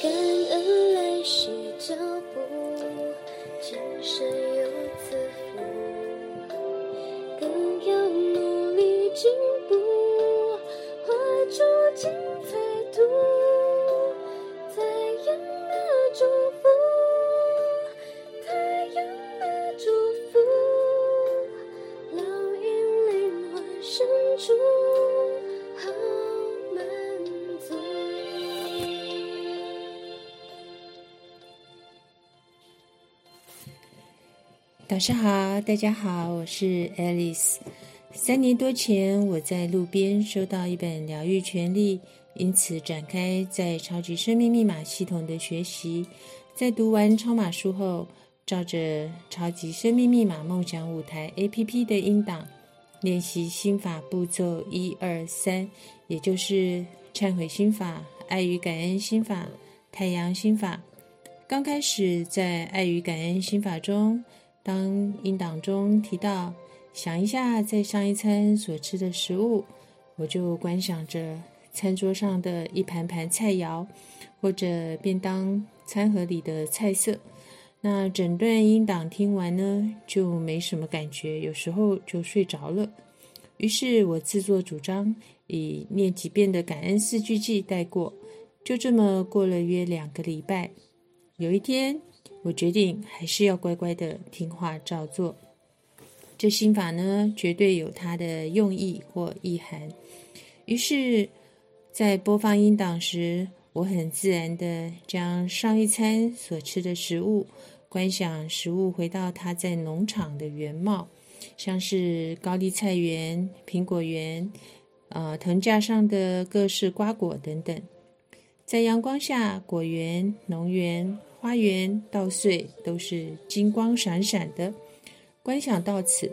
感恩来时脚步，今生有赐福，更要努力进步，画出精彩图，太阳的祝福，太阳的祝福，烙印灵魂深处，早上好，大家好，我是 Alice。三年多前，我在路边收到一本《疗愈权利》，因此展开在超级生命密码系统的学习。在读完超码书后，照着超级生命密码梦想舞台 APP 的音档练习心法步骤一二三，也就是忏悔心法、爱与感恩心法、太阳心法。刚开始在爱与感恩心法中。当音档中提到想一下在上一餐所吃的食物，我就观想着餐桌上的一盘盘菜肴，或者便当餐盒里的菜色。那整段音档听完呢，就没什么感觉，有时候就睡着了。于是我自作主张，以念几遍的感恩四句记带过。就这么过了约两个礼拜，有一天。我决定还是要乖乖的听话照做。这心法呢，绝对有它的用意或意涵。于是，在播放音档时，我很自然的将上一餐所吃的食物，观想食物回到它在农场的原貌，像是高丽菜园、苹果园，呃，藤架上的各式瓜果等等，在阳光下，果园、农园。花园稻穗都是金光闪闪的。观想到此，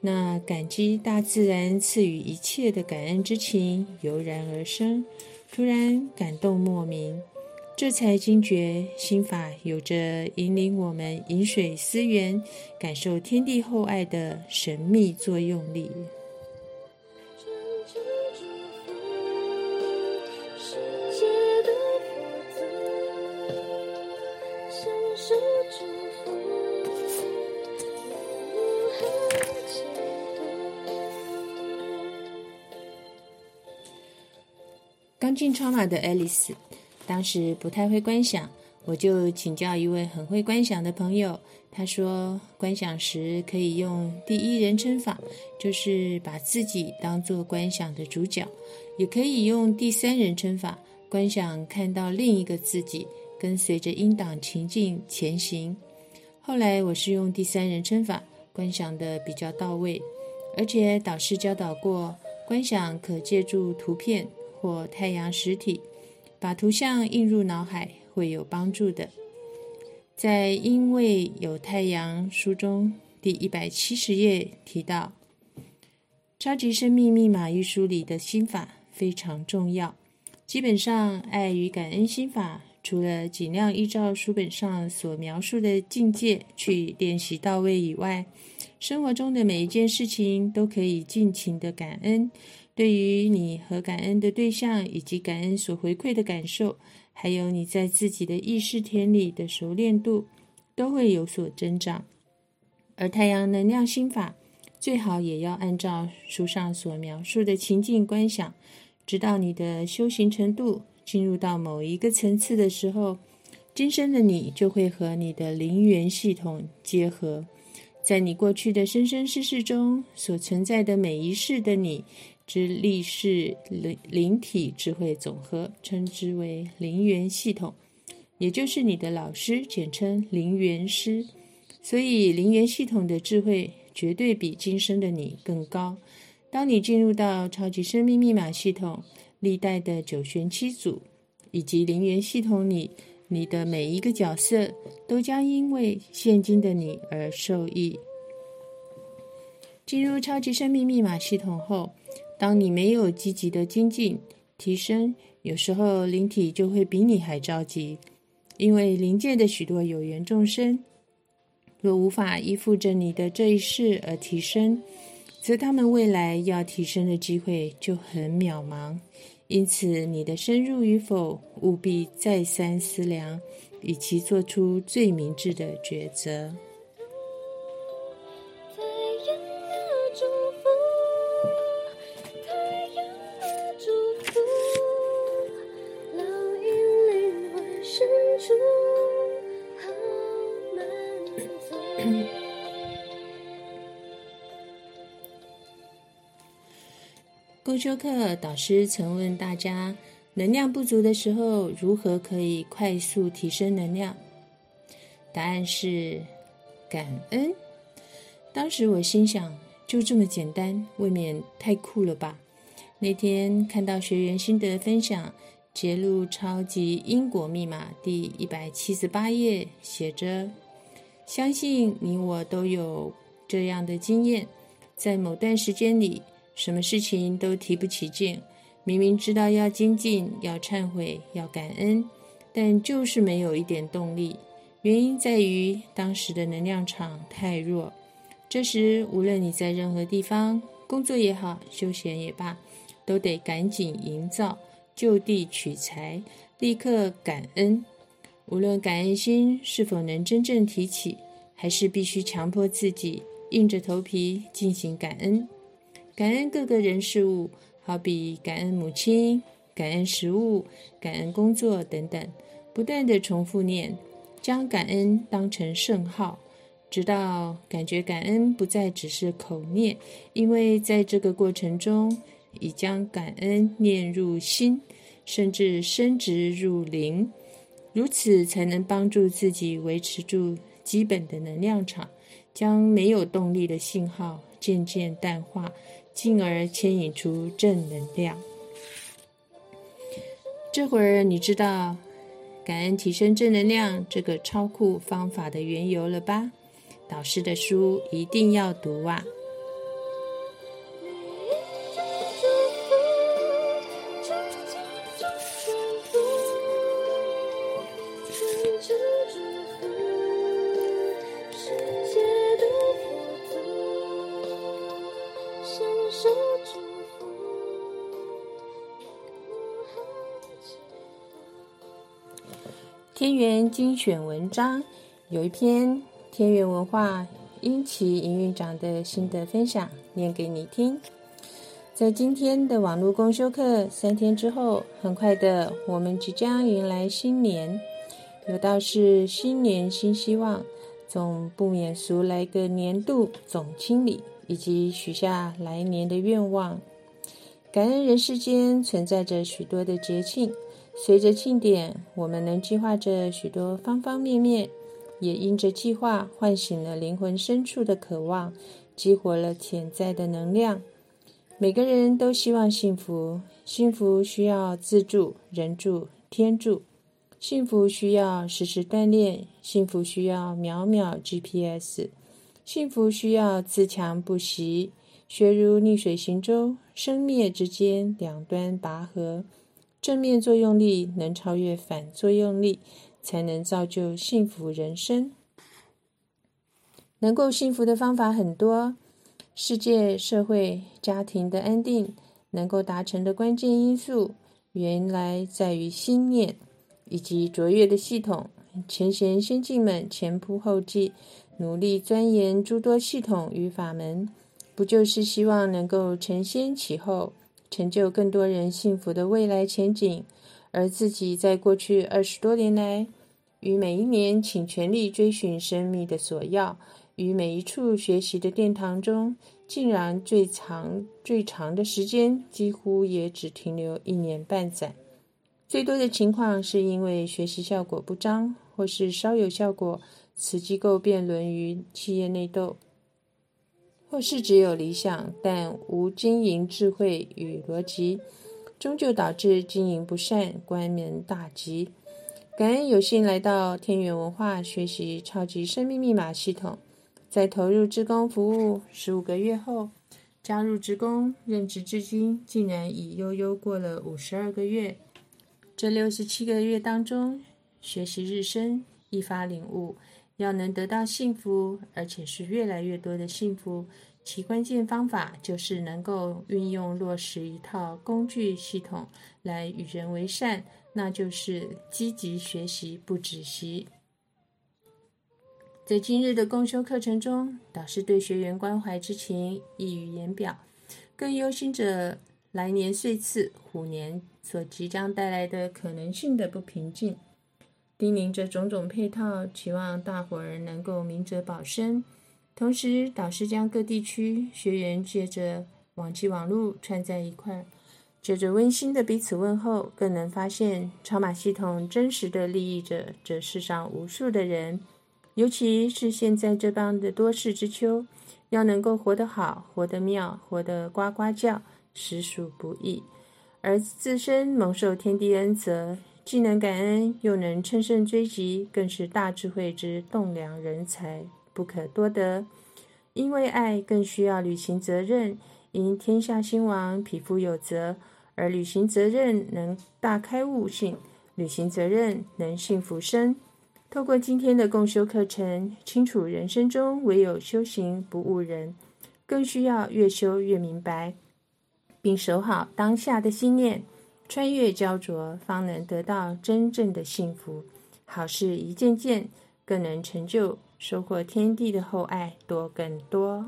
那感激大自然赐予一切的感恩之情油然而生，突然感动莫名。这才惊觉心法有着引领我们饮水思源、感受天地厚爱的神秘作用力。进超马的爱丽丝，当时不太会观想，我就请教一位很会观想的朋友。他说，观想时可以用第一人称法，就是把自己当做观想的主角；也可以用第三人称法，观想看到另一个自己跟随着音档情境前行。后来我是用第三人称法观想的比较到位，而且导师教导过，观想可借助图片。或太阳实体，把图像印入脑海会有帮助的。在《因为有太阳》书中第一百七十页提到，《超级生命密码》一书里的心法非常重要。基本上，爱与感恩心法，除了尽量依照书本上所描述的境界去练习到位以外，生活中的每一件事情都可以尽情的感恩。对于你和感恩的对象，以及感恩所回馈的感受，还有你在自己的意识田里的熟练度，都会有所增长。而太阳能量心法，最好也要按照书上所描述的情境观想，直到你的修行程度进入到某一个层次的时候，今生的你就会和你的灵源系统结合，在你过去的生生世世中所存在的每一世的你。之力士灵灵体智慧总和，称之为灵元系统，也就是你的老师，简称灵元师。所以，灵元系统的智慧绝对比今生的你更高。当你进入到超级生命密码系统，历代的九玄七祖以及灵元系统里，你的每一个角色都将因为现今的你而受益。进入超级生命密码系统后。当你没有积极的精进提升，有时候灵体就会比你还着急，因为灵界的许多有缘众生，若无法依附着你的这一世而提升，则他们未来要提升的机会就很渺茫。因此，你的深入与否，务必再三思量，以其做出最明智的抉择。公修课导师曾问大家：能量不足的时候，如何可以快速提升能量？答案是感恩。当时我心想，就这么简单，未免太酷了吧？那天看到学员心得分享，揭露超级因果密码第一百七十八页，写着：相信你我都有这样的经验，在某段时间里。什么事情都提不起劲，明明知道要精进、要忏悔、要感恩，但就是没有一点动力。原因在于当时的能量场太弱。这时，无论你在任何地方工作也好，休闲也罢，都得赶紧营造，就地取材，立刻感恩。无论感恩心是否能真正提起，还是必须强迫自己硬着头皮进行感恩。感恩各个人事物，好比感恩母亲、感恩食物、感恩工作等等，不断的重复念，将感恩当成圣号，直到感觉感恩不再只是口念，因为在这个过程中，已将感恩念入心，甚至升职入灵，如此才能帮助自己维持住基本的能量场，将没有动力的信号渐渐淡化。进而牵引出正能量。这会儿你知道感恩提升正能量这个超酷方法的缘由了吧？导师的书一定要读啊！天元精选文章有一篇天元文化英奇营运长的心得分享，念给你听。在今天的网络公修课三天之后，很快的，我们即将迎来新年。有道是新年新希望，总不免俗来个年度总清理，以及许下来年的愿望。感恩人世间存在着许多的节庆。随着庆典，我们能计划着许多方方面面，也因着计划唤醒了灵魂深处的渴望，激活了潜在的能量。每个人都希望幸福，幸福需要自助、人助、天助，幸福需要时时锻炼，幸福需要秒秒 GPS，幸福需要自强不息。学如逆水行舟，生灭之间两端拔河。正面作用力能超越反作用力，才能造就幸福人生。能够幸福的方法很多，世界、社会、家庭的安定能够达成的关键因素，原来在于心念以及卓越的系统。前贤先进们前仆后继，努力钻研诸多系统与法门，不就是希望能够承先启后？成就更多人幸福的未来前景，而自己在过去二十多年来，于每一年请全力追寻生命的所要，于每一处学习的殿堂中，竟然最长最长的时间几乎也只停留一年半载。最多的情况是因为学习效果不彰，或是稍有效果，此机构便沦于企业内斗。或是只有理想，但无经营智慧与逻辑，终究导致经营不善，关门大吉。感恩有幸来到天元文化学习超级生命密码系统，在投入职工服务十五个月后，加入职工任职至今，竟然已悠悠过了五十二个月。这六十七个月当中，学习日深，一发领悟。要能得到幸福，而且是越来越多的幸福，其关键方法就是能够运用落实一套工具系统来与人为善，那就是积极学习不止息。在今日的共修课程中，导师对学员关怀之情溢于言表，更忧心着来年岁次虎年所即将带来的可能性的不平静，叮咛着种种配套，期望大伙儿能够明哲保身。同时，导师将各地区学员借着网际网络串在一块儿，借着温馨的彼此问候，更能发现超马系统真实的利益着这世上无数的人。尤其是现在这般的多事之秋，要能够活得好、活得妙、活得呱呱叫，实属不易。而自身蒙受天地恩泽，既能感恩，又能乘胜追击，更是大智慧之栋梁人才，不可多得。因为爱，更需要履行责任。因天下兴亡，匹夫有责，而履行责任能大开悟性，履行责任能幸福生。透过今天的共修课程，清楚人生中唯有修行不误人，更需要越修越明白，并守好当下的心念，穿越焦灼，方能得到真正的幸福。好事一件件，更能成就收获天地的厚爱多更多。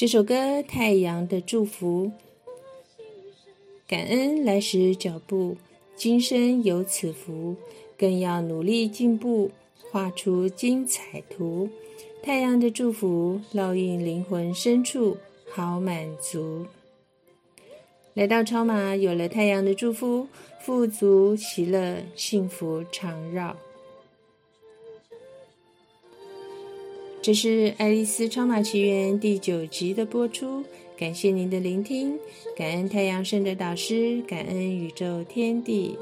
这首歌《太阳的祝福》，感恩来时脚步，今生有此福，更要努力进步，画出精彩图。太阳的祝福烙印灵魂深处，好满足。来到超马，有了太阳的祝福，富足、喜乐、幸福常绕。这是《爱丽丝超马奇缘》第九集的播出，感谢您的聆听，感恩太阳神的导师，感恩宇宙天地。